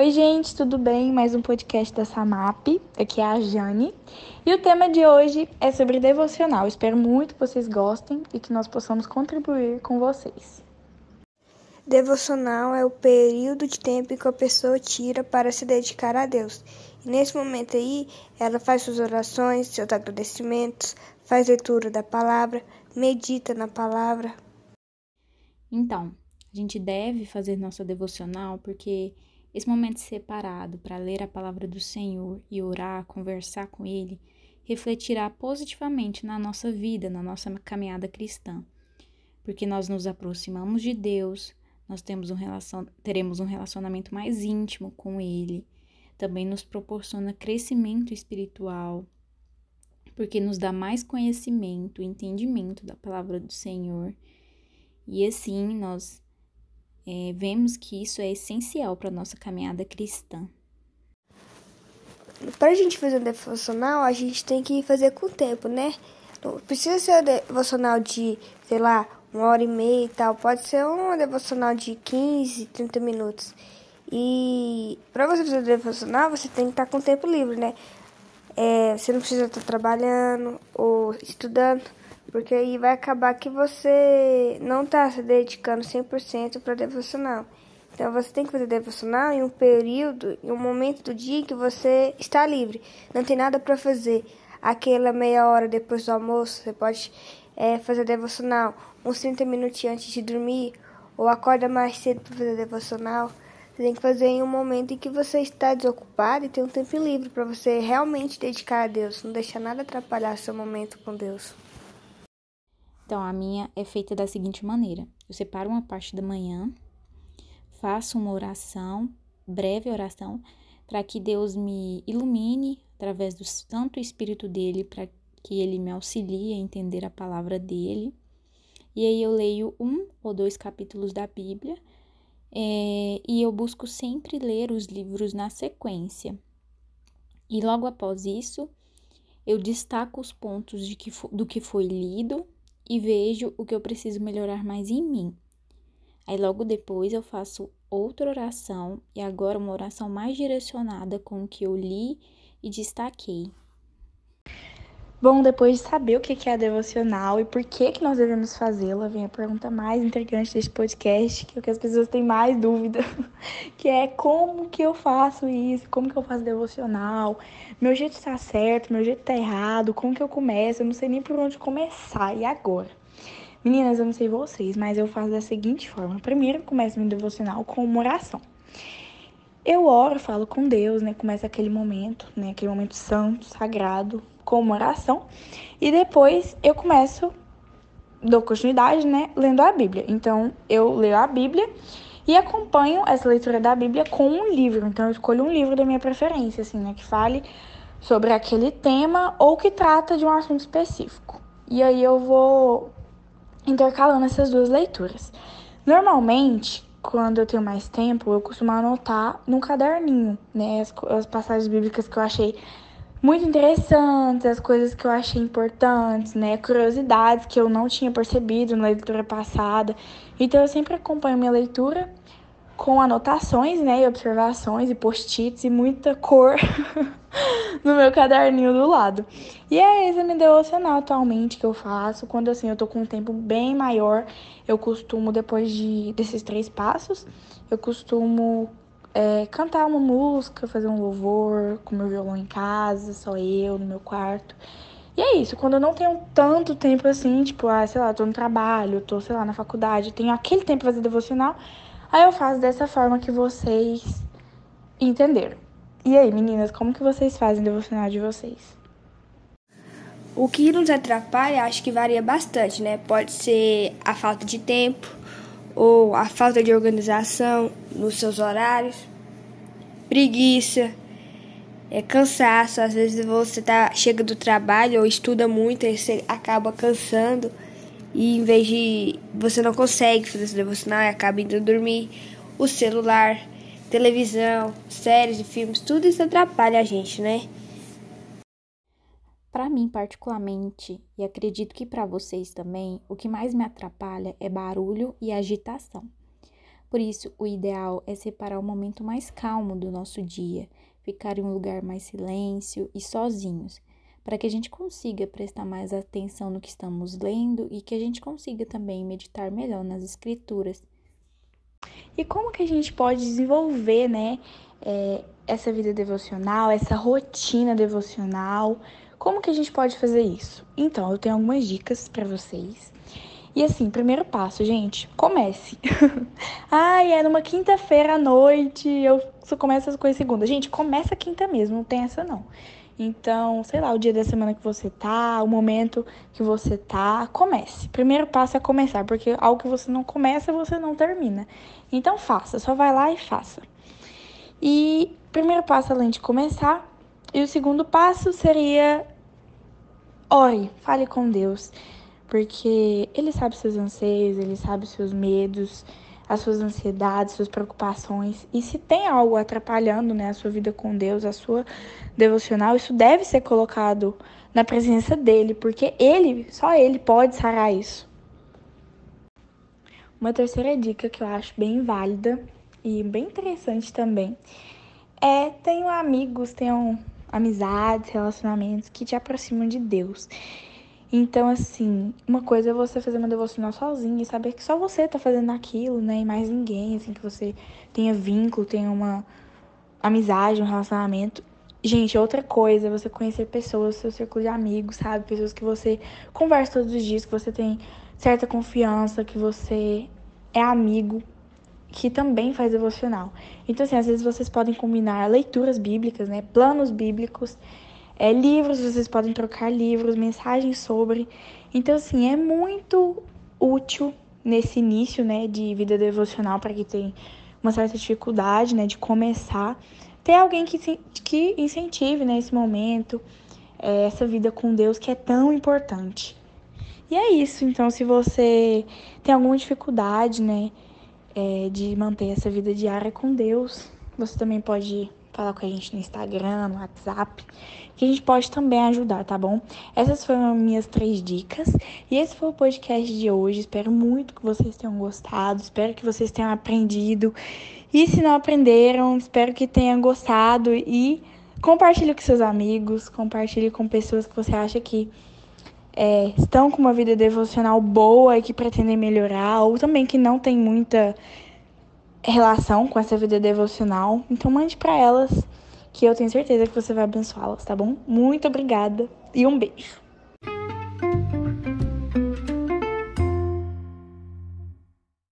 Oi, gente, tudo bem? Mais um podcast da Samap. Aqui é a Jane. E o tema de hoje é sobre devocional. Espero muito que vocês gostem e que nós possamos contribuir com vocês. Devocional é o período de tempo que a pessoa tira para se dedicar a Deus. E nesse momento aí, ela faz suas orações, seus agradecimentos, faz leitura da palavra, medita na palavra. Então, a gente deve fazer nossa devocional porque esse momento separado para ler a palavra do Senhor e orar, conversar com Ele, refletirá positivamente na nossa vida, na nossa caminhada cristã. Porque nós nos aproximamos de Deus, nós temos um relacion... teremos um relacionamento mais íntimo com Ele. Também nos proporciona crescimento espiritual, porque nos dá mais conhecimento, entendimento da palavra do Senhor. E assim nós é, vemos que isso é essencial para a nossa caminhada cristã. Para a gente fazer um devocional, a gente tem que fazer com o tempo, né? Não precisa ser um devocional de, sei lá, uma hora e meia e tal. Pode ser um devocional de 15, 30 minutos. E para você fazer um devocional, você tem que estar com o tempo livre, né? É, você não precisa estar trabalhando ou estudando. Porque aí vai acabar que você não está se dedicando 100% para devocional. Então você tem que fazer devocional em um período, em um momento do dia que você está livre. Não tem nada para fazer. Aquela meia hora depois do almoço, você pode é, fazer devocional uns 30 minutinhos antes de dormir, ou acorda mais cedo para fazer devocional. Você tem que fazer em um momento em que você está desocupado e tem um tempo livre para você realmente dedicar a Deus, não deixar nada atrapalhar seu momento com Deus. Então, a minha é feita da seguinte maneira: eu separo uma parte da manhã, faço uma oração, breve oração, para que Deus me ilumine através do Santo Espírito dele, para que ele me auxilie a entender a palavra dele. E aí eu leio um ou dois capítulos da Bíblia é, e eu busco sempre ler os livros na sequência. E logo após isso, eu destaco os pontos de que, do que foi lido e vejo o que eu preciso melhorar mais em mim. Aí logo depois eu faço outra oração e agora uma oração mais direcionada com o que eu li e destaquei. Bom, depois de saber o que é a devocional e por que, que nós devemos fazê-la, vem a pergunta mais intrigante deste podcast, que é o que as pessoas têm mais dúvida, que é como que eu faço isso, como que eu faço devocional, meu jeito está certo, meu jeito está errado, como que eu começo, eu não sei nem por onde começar, e agora? Meninas, eu não sei vocês, mas eu faço da seguinte forma. Primeiro, eu começo meu devocional com uma oração. Eu oro, falo com Deus, né? Começa aquele momento, né? Aquele momento santo, sagrado, com uma oração. E depois eu começo, dou continuidade, né, lendo a Bíblia. Então eu leio a Bíblia e acompanho essa leitura da Bíblia com um livro. Então eu escolho um livro da minha preferência, assim, né, que fale sobre aquele tema ou que trata de um assunto específico. E aí eu vou intercalando essas duas leituras. Normalmente, quando eu tenho mais tempo, eu costumo anotar num caderninho, né, as, as passagens bíblicas que eu achei muito interessantes, as coisas que eu achei importantes, né? Curiosidades que eu não tinha percebido na leitura passada. Então eu sempre acompanho minha leitura com anotações, né, e observações e post-its e muita cor no meu caderninho do lado. E é esse me devocional atualmente que eu faço, quando assim eu tô com um tempo bem maior, eu costumo depois de desses três passos, eu costumo é, cantar uma música, fazer um louvor com meu violão em casa, só eu, no meu quarto. E é isso, quando eu não tenho tanto tempo assim, tipo, ah, sei lá, tô no trabalho, tô, sei lá, na faculdade, tenho aquele tempo pra fazer devocional, aí eu faço dessa forma que vocês entenderam. E aí, meninas, como que vocês fazem devocional de vocês? O que nos atrapalha, acho que varia bastante, né? Pode ser a falta de tempo, ou a falta de organização nos seus horários, preguiça, é cansaço, às vezes você tá chega do trabalho ou estuda muito e você acaba cansando e em vez de você não consegue fazer esse devocional e acaba indo dormir, o celular, televisão, séries e filmes, tudo isso atrapalha a gente, né? Para mim, particularmente, e acredito que para vocês também, o que mais me atrapalha é barulho e agitação. Por isso, o ideal é separar o momento mais calmo do nosso dia, ficar em um lugar mais silêncio e sozinhos, para que a gente consiga prestar mais atenção no que estamos lendo e que a gente consiga também meditar melhor nas escrituras. E como que a gente pode desenvolver, né, é, essa vida devocional, essa rotina devocional? Como que a gente pode fazer isso? Então, eu tenho algumas dicas para vocês. E assim, primeiro passo, gente, comece. Ai, é numa quinta-feira à noite, eu só começo as coisas segunda. Gente, começa quinta mesmo, não tem essa não. Então, sei lá, o dia da semana que você tá, o momento que você tá, comece. Primeiro passo é começar, porque algo que você não começa, você não termina. Então, faça, só vai lá e faça. E primeiro passo, além de começar, e o segundo passo seria ore, fale com Deus, porque Ele sabe seus anseios, Ele sabe seus medos, as suas ansiedades, suas preocupações. E se tem algo atrapalhando né, a sua vida com Deus, a sua devocional, isso deve ser colocado na presença dele, porque ele, só ele pode sarar isso. Uma terceira dica que eu acho bem válida e bem interessante também é tenham amigos, tenham amizades, relacionamentos que te aproximam de Deus. Então, assim, uma coisa é você fazer uma devocional sozinha e saber que só você tá fazendo aquilo, né? E mais ninguém, assim, que você tenha vínculo, tenha uma amizade, um relacionamento. Gente, outra coisa é você conhecer pessoas, seu círculo de amigos, sabe? Pessoas que você conversa todos os dias, que você tem certa confiança, que você é amigo, que também faz devocional. Então, assim, às vezes vocês podem combinar leituras bíblicas, né? Planos bíblicos é, livros, vocês podem trocar livros, mensagens sobre. Então, assim, é muito útil nesse início, né, de vida devocional para quem tem uma certa dificuldade, né, de começar. Ter alguém que, que incentive, né, esse momento, é, essa vida com Deus que é tão importante. E é isso. Então, se você tem alguma dificuldade, né, é, de manter essa vida diária com Deus, você também pode falar com a gente no Instagram, no WhatsApp, que a gente pode também ajudar, tá bom? Essas foram minhas três dicas e esse foi o podcast de hoje. Espero muito que vocês tenham gostado, espero que vocês tenham aprendido. E se não aprenderam, espero que tenham gostado e compartilhe com seus amigos, compartilhe com pessoas que você acha que é, estão com uma vida devocional boa e que pretendem melhorar, ou também que não tem muita relação com essa vida devocional. Então mande para elas que eu tenho certeza que você vai abençoá-las, tá bom? Muito obrigada e um beijo.